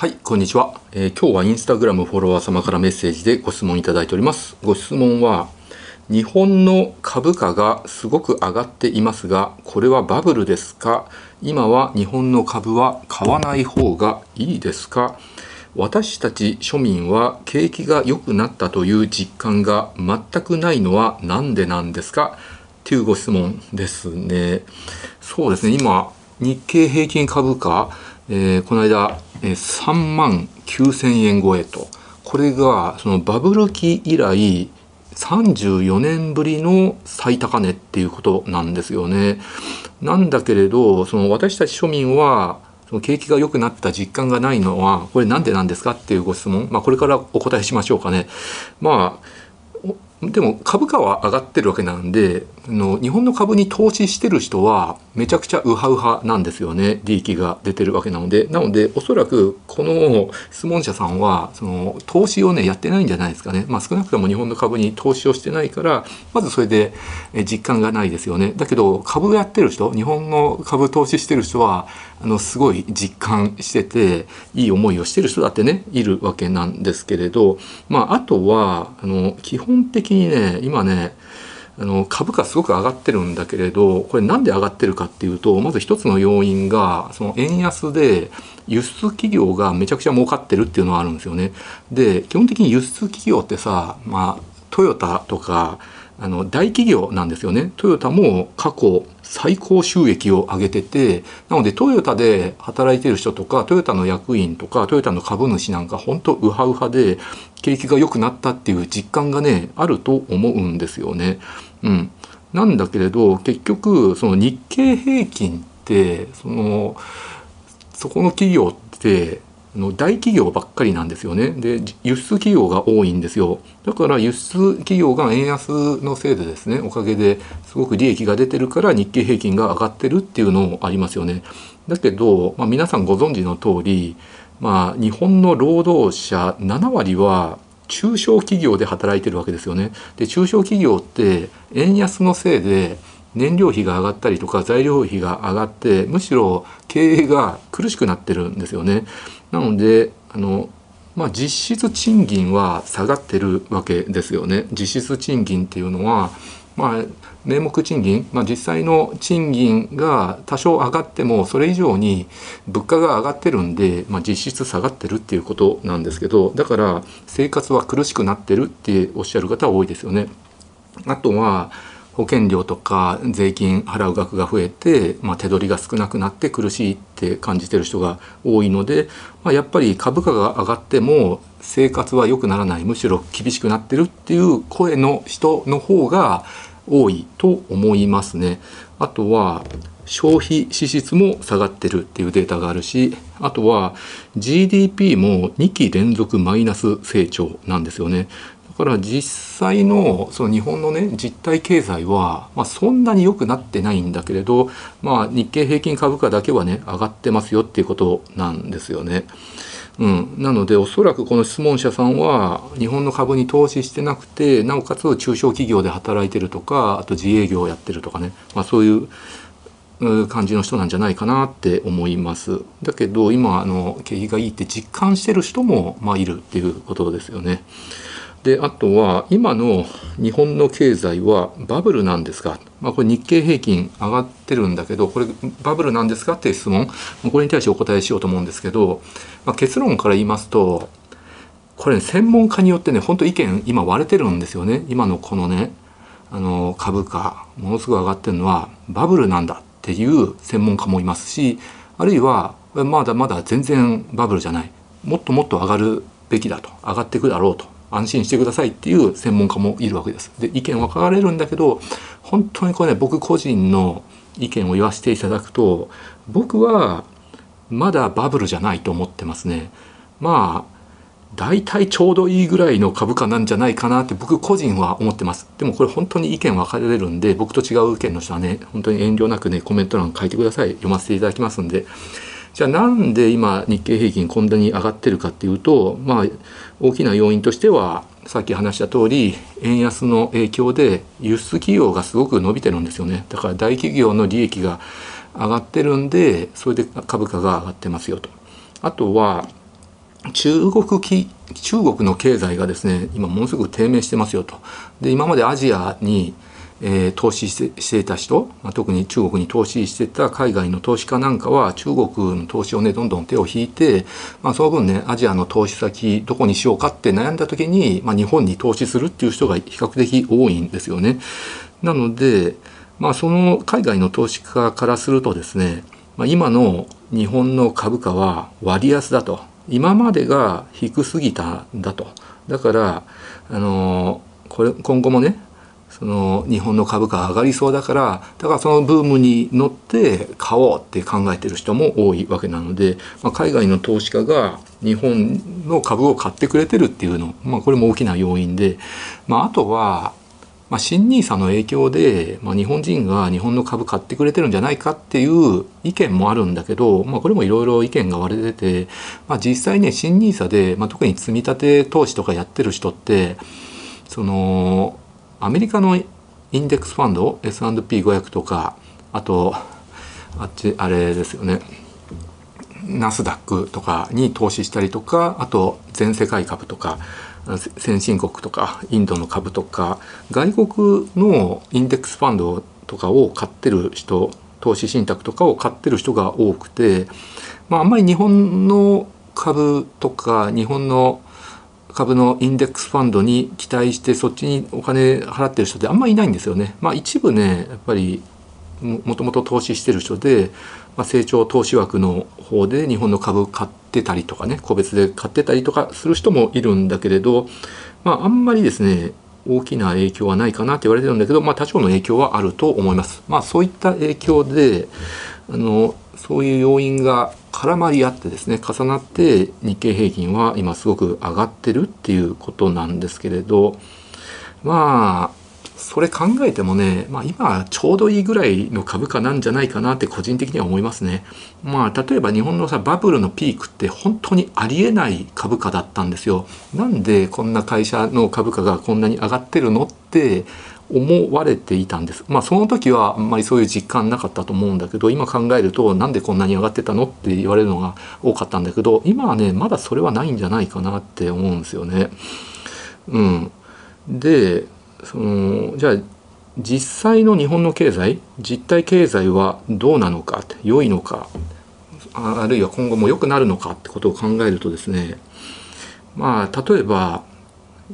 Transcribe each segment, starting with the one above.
はい、こんにちは、えー今日はインスタグラムフォロワー様からメッセージでご質問いただいております。ご質問は、日本の株価がすごく上がっていますが、これはバブルですか？今は日本の株は買わない方がいいですか？私たち庶民は景気が良くなったという実感が全くないのは何でなんですか？っていうご質問ですね。そうですね、今、日経平均株価、えーこの間、えー3万9000円超えと。これが、そのバブル期以来、34年ぶりの最高値っていうことなんですよね。なんだけれど、その私たち庶民は、その景気が良くなった実感がないのは、これなんでなんですかっていうご質問。まあ、これからお答えしましょうかね。まあ、でも株価は上がってるわけなんでの日本の株に投資してる人はめちゃくちゃウハウハなんですよね。利益が出てるわけなので。なのでおそらくこの質問者さんはその投資をねやってないんじゃないですかね。まあ少なくとも日本の株に投資をしてないからまずそれで実感がないですよね。だけど株やってる人日本の株投資してる人はあのすごい実感してていい思いをしてる人だってねいるわけなんですけれど。まああとはあの基本的にね今ねあの株価すごく上がってるんだけれどこれ何で上がってるかっていうとまず一つの要因がその円安で輸出企業がめちゃくちゃ儲かってるっていうのはあるんですよね。で基本的に輸出企業ってさ、まあ、トヨタとかあの大企業なんですよね。トヨタも過去最高収益を上げててなのでトヨタで働いてる人とかトヨタの役員とかトヨタの株主なんか本当ウハウハで景気が良くなったっていう実感がねあると思うんですよね。うん、なんだけれど結局その日経平均ってそのそこの企業っての大企業ばっかりなんですよね。で輸出企業が多いんですよ。だから輸出企業が円安のせいでですねおかげですごく利益が出てるから日経平均が上がってるっていうのもありますよね。だけど、まあ、皆さんご存知の通り、まあ、日本の労働者7割は中小企業で働いてるわけですよね。で中小企業って円安のせいで燃料費が上がったりとか材料費が上がってむしろ経営が苦しくなってるんですよね。なのであの、まあ、実質賃金は下がってるわけですよね。実質賃金っていうのはまあ、名目賃金、まあ、実際の賃金が多少上がってもそれ以上に物価が上がってるんで、まあ、実質下がってるっていうことなんですけどだから生活は苦しくなってるっておっしゃる方は多いですよね。あとは保険料とか税金払う額が増えて、まあ、手取りが少なくなって苦しいって感じてる人が多いので、まあ、やっぱり株価が上がっても生活は良くならないむしろ厳しくなってるっていう声の人の方が多いと思いますね。あとは消費支出も下がってるっていうデータがあるしあとは GDP も2期連続マイナス成長なんですよね。から実際のその日本のね実体経済は、まあ、そんなに良くなってないんだけれど、まあ、日経平均株価だけはね上がってますよっていうことなんですよね。うん、なのでおそらくこの質問者さんは日本の株に投資してなくてなおかつ中小企業で働いてるとかあと自営業をやってるとかね、まあ、そういうう感じの人なんじゃないかなって思います。だけど今あの景気がいいって実感してる人もまあいるっていうことですよね。であとは今の日本の経済はバブルなんですか、まあ、これ日経平均上がってるんだけどこれバブルなんですか？っていう質問。これに対してお答えしようと思うんですけど、まあ、結論から言いますとこれ、専門家によってね本当意見今割れてるんですよね。今のこのねあの株価ものすごい上がってるのはバブルなんだっていう専門家もいますしあるいはまだまだ全然バブルじゃない。もっともっと上がるべきだと。上がっていくだろうと。安心してくださいっていう専門家もいるわけです。で意見分かれるんだけど本当にこれね僕個人の意見を言わせていただくと僕はまだバブルじゃないと思ってますね。まあ大体ちょうどいいぐらいの株価なんじゃないかなって僕個人は思ってます。でもこれ本当に意見分かれるんで僕と違う意見の人はね本当に遠慮なくねコメント欄書いてください読ませていただきますんで。じゃあなんで今日経平均こんなに上がってるかっていうとまあ大きな要因としてはさっき話した通り円安の影響で輸出企業がすごく伸びてるんですよねだから大企業の利益が上がってるんでそれで株価が上がってますよと。あとは中国き中国の経済がですね今ものすごく低迷してますよとで今までアジアに、えー、投資してしていた人、まあ、特に中国に投資してた海外の投資家なんかは中国の投資をねどんどん手を引いて、まあ、その分ねアジアの投資先どこにしようかって悩んだ時に、まあ、日本に投資するっていう人が比較的多いんですよね。なので、まあ、その海外の投資家からするとですね、まあ、今の日本の株価は割安だと今までが低すぎたんだとだからあのこれ今後もねその日本の株価上がりそうだからだからそのブームに乗って買おうって考えてる人も多いわけなので、まあ、海外の投資家が日本の株を買ってくれてるっていうの、まあ、これも大きな要因で、まあ、あとはまあ、新 NISA の影響で、まあ、日本人が日本の株買ってくれてるんじゃないかっていう意見もあるんだけど、まあ、これもいろいろ意見が割れてて、まあ、実際ね新 NISA で、まあ、特に積み立て投資とかやってる人ってそのアメリカのインデックスファンド S&P500 とかあとあっちあれですよね。ナスダックとかに投資したりとかあと全世界株とか先進国とかインドの株とか外国のインデックスファンドとかを買ってる人投資信託とかを買ってる人が多くて、まあ、あんまり日本の株とか日本の株のインデックスファンドに期待してそっちにお金払ってる人ってあんまりいないんですよね。まあ、一部ねやっぱりもともと投資してる人で、まあ、成長投資枠の方で日本の株買ってたりとかね個別で買ってたりとかする人もいるんだけれど、まあ、あんまりですね大きな影響はないかなって言われてるんだけど、まあ、多少の影響はあると思います。まあ、そういった影響であのそういう要因が絡まり合ってですね重なって日経平均は今すごく上がってるっていうことなんですけれどまあそれ考えてもね、まあ、今ちょうどいいぐらいの株価なんじゃないかなって個人的には思いますね。まあ、例えば日本のさバブルのピークって本当にありえない株価だったんですよ。なんでこんな会社の株価がこんなに上がってるのって思われていたんです。まあその時はあんまりそういう実感なかったと思うんだけど今考えるとなんでこんなに上がってたのって言われるのが多かったんだけど今はねまだそれはないんじゃないかなって思うんですよね。うん、でそのじゃあ実際の日本の経済実体経済はどうなのか良いのかあるいは今後も良くなるのかってことを考えるとですねまあ例えば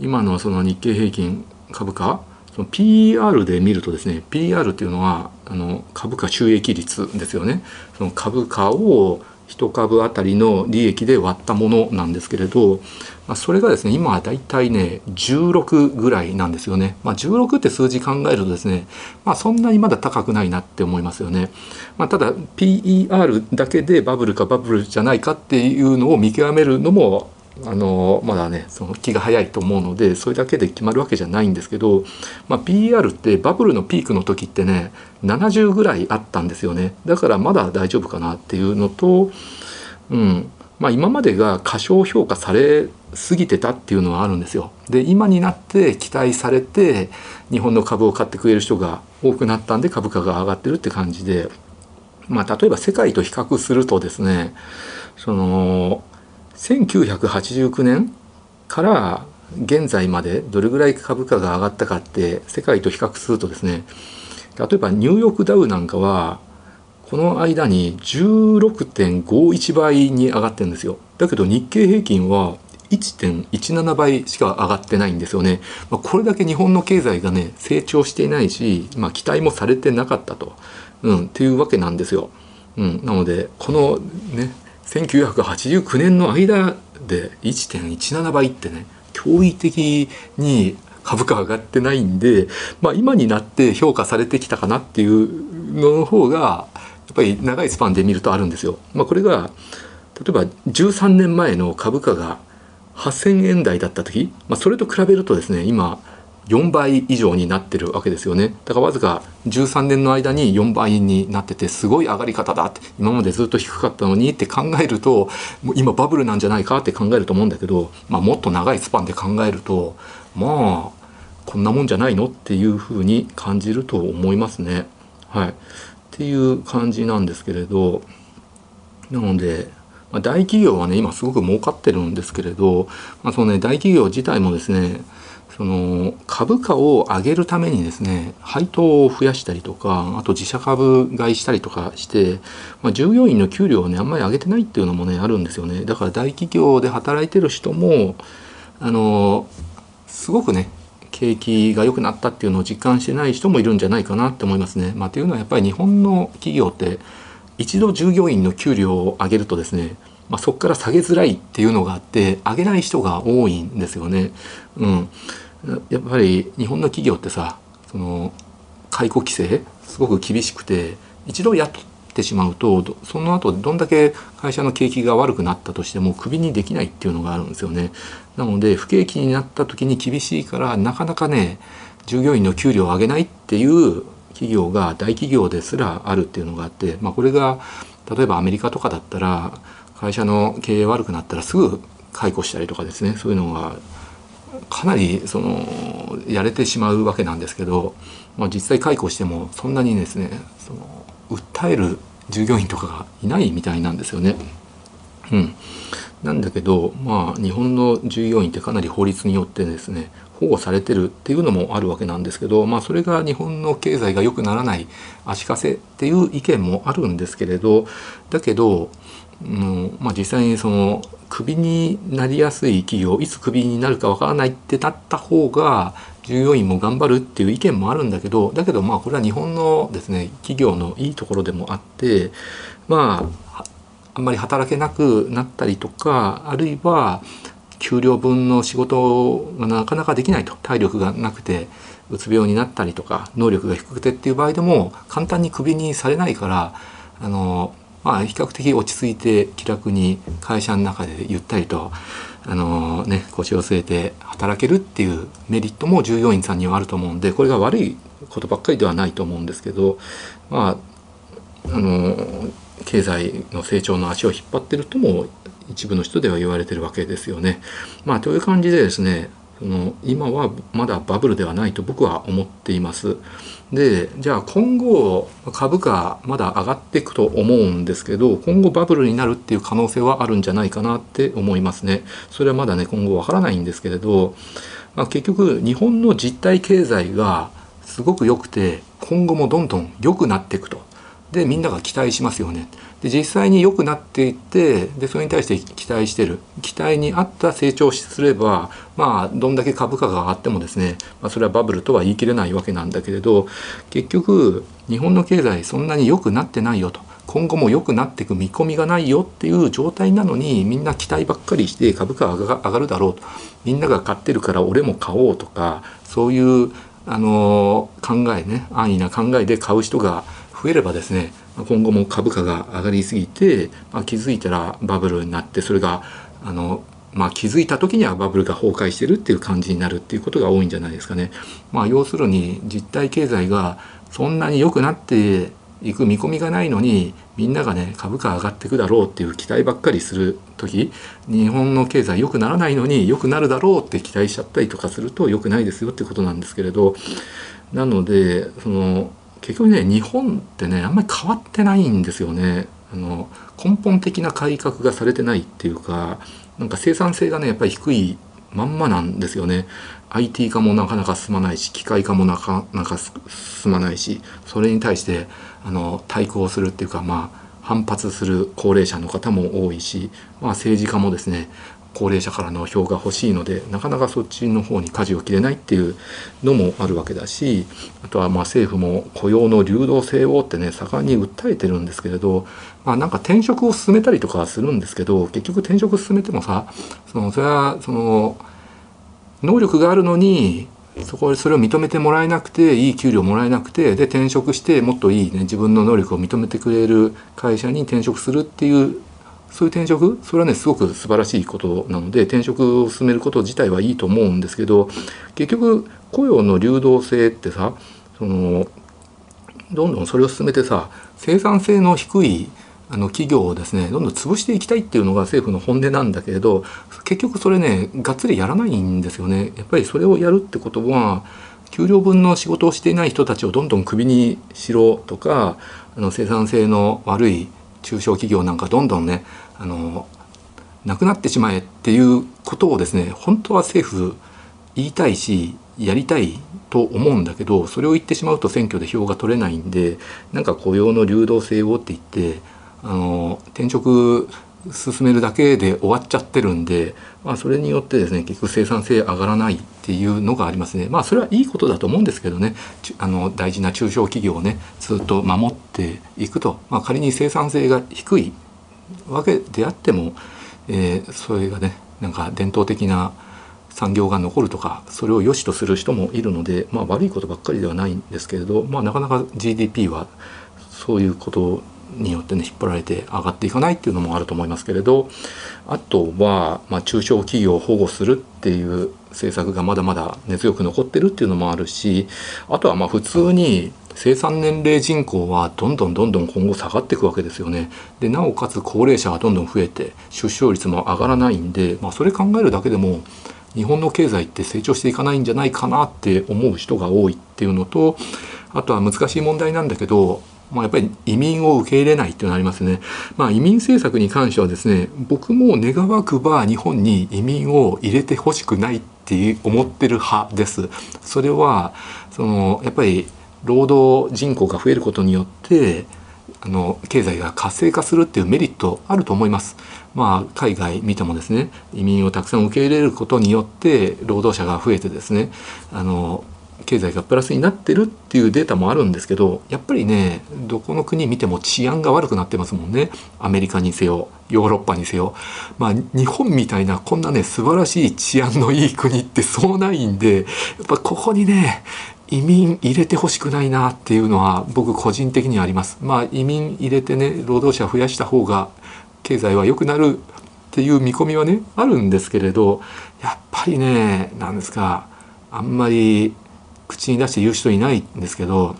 今のその日経平均株価その PR で見るとですね PR っていうのはあの株価収益率ですよね。その株価を1株当たりの利益で割ったものなんですけれど、まあ、それがですね今はだいたいね16ぐらいなんですよね、まあ、16って数字考えるとですね、まあ、そんなにまだ高くないなって思いますよね、まあ、ただ PER だけでバブルかバブルじゃないかっていうのを見極めるのもあのまだねその気が早いと思うのでそれだけで決まるわけじゃないんですけど、まあ、PR ってバブルのピークの時ってね70ぐらいあったんですよね。だからまだ大丈夫かなっていうのと、うん。まあ、今までが過小評価されすぎてたっていうのはあるんですよ。で今になって期待されて日本の株を買ってくれる人が多くなったんで株価が上がってるって感じで、まあ、例えば世界と比較するとですねその1989年から現在までどれぐらい株価が上がったかって世界と比較するとですね例えばニューヨークダウなんかはこの間に16.51倍に上がってるんですよ。だけど日経平均は1.17倍しか上がってないんですよね、まあ、これだけ日本の経済がね成長していないし、まあ、期待もされてなかったと、うん、っていうわけなんですよ、うん、なのでこのね1989年の間で1.17倍ってね驚異的に株価上がってないんで、まあ、今になって評価されてきたかなっていうのの方がやっぱり長いスパンで見るとあるんですよ。まあ、これが例えば13年前の株価が8,000円台だった時、まあ、それと比べるとですね今4倍以上になってるわけですよねだからわずか13年の間に4倍になっててすごい上がり方だって今までずっと低かったのにって考えるともう今バブルなんじゃないかって考えると思うんだけど、まあ、もっと長いスパンで考えるとまあこんなもんじゃないのっていうふうに感じると思いますね。はい、っていう感じなんですけれどなのでま、大企業はね今すごく儲かってるんですけれど、まあ、そのね大企業自体もですねその株価を上げるためにですね配当を増やしたりとかあと自社株買いしたりとかして、まあ、従業員の給料をねあんまり上げてないっていうのもねあるんですよねだから大企業で働いてる人もあのすごくね景気が良くなったっていうのを実感してない人もいるんじゃないかなって思いますね。まあ、というのはやっぱり日本の企業って一度従業員の給料を上げるとですね、まあ、そこから下げづらいっていうのがあって上げない人が多いんですよね。うん、やっぱり日本の企業ってさその解雇規制すごく厳しくて一度雇ってしまうとその後どんだけ会社の景気が悪くなったとしてもクビにできないっていうのがあるんですよね。なので不景気になった時に厳しいからなかなかね従業員の給料を上げないっていう企業が大企業ですらあるっていうのがあって、まあ、これが例えばアメリカとかだったら会社の経営悪くなったらすぐ解雇したりとかですねそういうのがかなりそのやれてしまうわけなんですけど、まあ、実際解雇してもそんなにですねその訴える従業員とかがいないみたいなんですよね。うん、なんだけどまあ日本の従業員ってかなり法律によってですね保護されてるっていうのもあるわけなんですけどまあそれが日本の経済が良くならない足かせっていう意見もあるんですけれどだけど、うんまあ、実際にそのクビになりやすい企業いつクビになるかわからないってなった方が従業員も頑張るっていう意見もあるんだけどだけどまあこれは日本のですね企業のいいところでもあってまああんまり働けなくなったりとかあるいは給料分の仕事がなかなかできないと。体力がなくてうつ病になったりとか能力が低くてっていう場合でも簡単にクビにされないからあの、まあ、比較的落ち着いて気楽に会社の中でゆったりとあの、ね、腰を据えて働けるっていうメリットも従業員さんにはあると思うんでこれが悪いことばっかりではないと思うんですけどまああの経済の成長の足を引っ張ってるとも一部の人では言われてるわけですよね。まあという感じでですねその今はまだバブルではないと僕は思っています。でじゃあ今後株価まだ上がっていくと思うんですけど今後バブルになるっていう可能性はあるんじゃないかなって思いますね。それはまだね今後わからないんですけれど、まあ、結局日本の実体経済がすごく良くて今後もどんどん良くなっていくと。でみんなが期待しますよね。で実際に良くなっていってでそれに対して期待してる期待に合った成長をすればまあどんだけ株価が上がってもですね、まあ、それはバブルとは言い切れないわけなんだけれど結局日本の経済そんなに良くなってないよと。今後も良くなっていく見込みがないよっていう状態なのにみんな期待ばっかりして株価が上がるだろうとみんなが買ってるから俺も買おうとかそういうあの考えね安易な考えで買う人が増えればですね今後も株価が上がりすぎて、まあ、気づいたらバブルになってそれがあの、まあ、気づいた時にはバブルが崩壊してるっていう感じになるっていうことが多いんじゃないですかね。まあ、要するに実体経済がそんなに良くなっていく見込みがないのにみんながね株価上がっていくだろうっていう期待ばっかりする時日本の経済良くならないのに良くなるだろうって期待しちゃったりとかすると良くないですよってことなんですけれどなのでその結局ね日本ってねあんまり変わってないんですよね。あの根本的な改革がされてないっていうかなんか生産性がねやっぱり低いまんまなんですよね。IT 化もなかなか進まないし機械化もなかなか進まないしそれに対してあの対抗するっていうかまあ反発する高齢者の方も多いし、まあ、政治家もですね高齢者からの票が欲しいのでなかなかそっちの方に舵を切れないっていうのもあるわけだしあとはまあ政府も雇用の流動性をってね盛んに訴えてるんですけれど、まあ、なんか転職を進めたりとかするんですけど結局転職進めてもさそのそれはその能力があるのにそこそれを認めてもらえなくていい給料もらえなくてで転職してもっといいね自分の能力を認めてくれる会社に転職するっていうそういう転職？それはねすごく素晴らしいことなので転職を進めること自体はいいと思うんですけど結局雇用の流動性ってさそのどんどんそれを進めてさ生産性の低いあの企業をですねどんどん潰していきたいっていうのが政府の本音なんだけれど結局それねがっつりやらないんですよね。やっぱりそれをやるってことは給料分の仕事をしていない人たちをどんどんクビにしろとかあの生産性の悪い中小企業なんかどんどんねあのなくなってしまえっていうことをですね本当は政府言いたいしやりたいと思うんだけどそれを言ってしまうと選挙で票が取れないんでなんか雇用の流動性をって言ってあの転職進めるだけで終わっちゃってるんで、まあ、それによってですね結局生産性上がらないっていうのがありますね。まあそれはいいことだと思うんですけどねあの大事な中小企業をねずっと守っていくと、まあ、仮に生産性が低いわけであっても、えー、それがねなんか伝統的な産業が残るとかそれを良しとする人もいるので、まあ、悪いことばっかりではないんですけれど、まあ、なかなか GDP はそういうことによってね引っ張られて上がっていかないっていうのもあると思いますけれどあとは、まあ、中小企業を保護するっていう政策がまだまだ根強く残ってるっていうのもあるしあとはまあ普通に生産年齢人口はどんどんどんどん今後下がっていくわけですよね。でなおかつ高齢者がどんどん増えて出生率も上がらないんで、まあ、それ考えるだけでも日本の経済って成長していかないんじゃないかなって思う人が多いっていうのとあとは難しい問題なんだけどまあ、やっぱり移民を受け入れないっていうのがありますね。まあ、移民政策に関してはですね僕も願わくば日本に移民を入れてほしくないって思ってる派です。それはそのやっぱり労働人口が増えることによってあの経済が活性化するっていうメリットあると思います。まあ、海外見てもですね移民をたくさん受け入れることによって労働者が増えてですねあの経済がプラスになってるっていうデータもあるんですけどやっぱりねどこの国見ても治安が悪くなってますもんねアメリカにせよヨーロッパにせよまあ日本みたいなこんなね素晴らしい治安のいい国ってそうないんでやっぱここにね移民入れてほしくないなっていうのは僕個人的にはあります。まあ移民入れてね労働者増やした方が経済は良くなるっていう見込みはねあるんですけれどやっぱりねなんですかあんまり口に出して言う人いないんですけど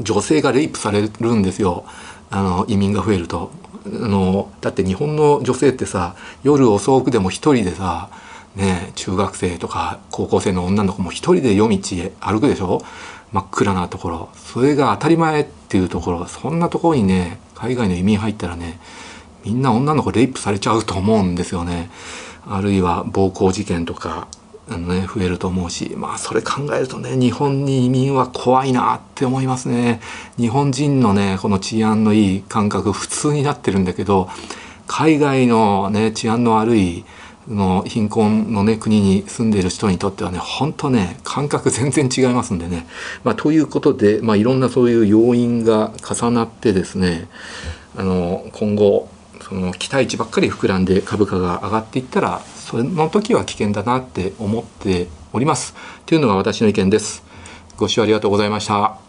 女性がレイプされるんですよ。あの移民が増えると。あのだって日本の女性ってさ夜遅くでも一人でさね中学生とか高校生の女の子も一人で夜道へ歩くでしょ？真っ暗なところ。それが当たり前っていうところ。そんなところにね海外の移民入ったらねみんな女の子レイプされちゃうと思うんですよね。あるいは暴行事件とかあのね、増えると思うし、まあそれ考えるとね、日本に移民は怖いなって思いますね。日本人のね、この治安のいい感覚普通になってるんだけど、海外のね、治安の悪い、の貧困のね国に住んでいる人にとってはね本当ね感覚全然違いますんでね。まあ、ということで、まあ、いろんなそういう要因が重なってですねあの今後その期待値ばっかり膨らんで株価が上がっていったらその時は危険だなって思っております。というのが私の意見です。ご視聴ありがとうございました。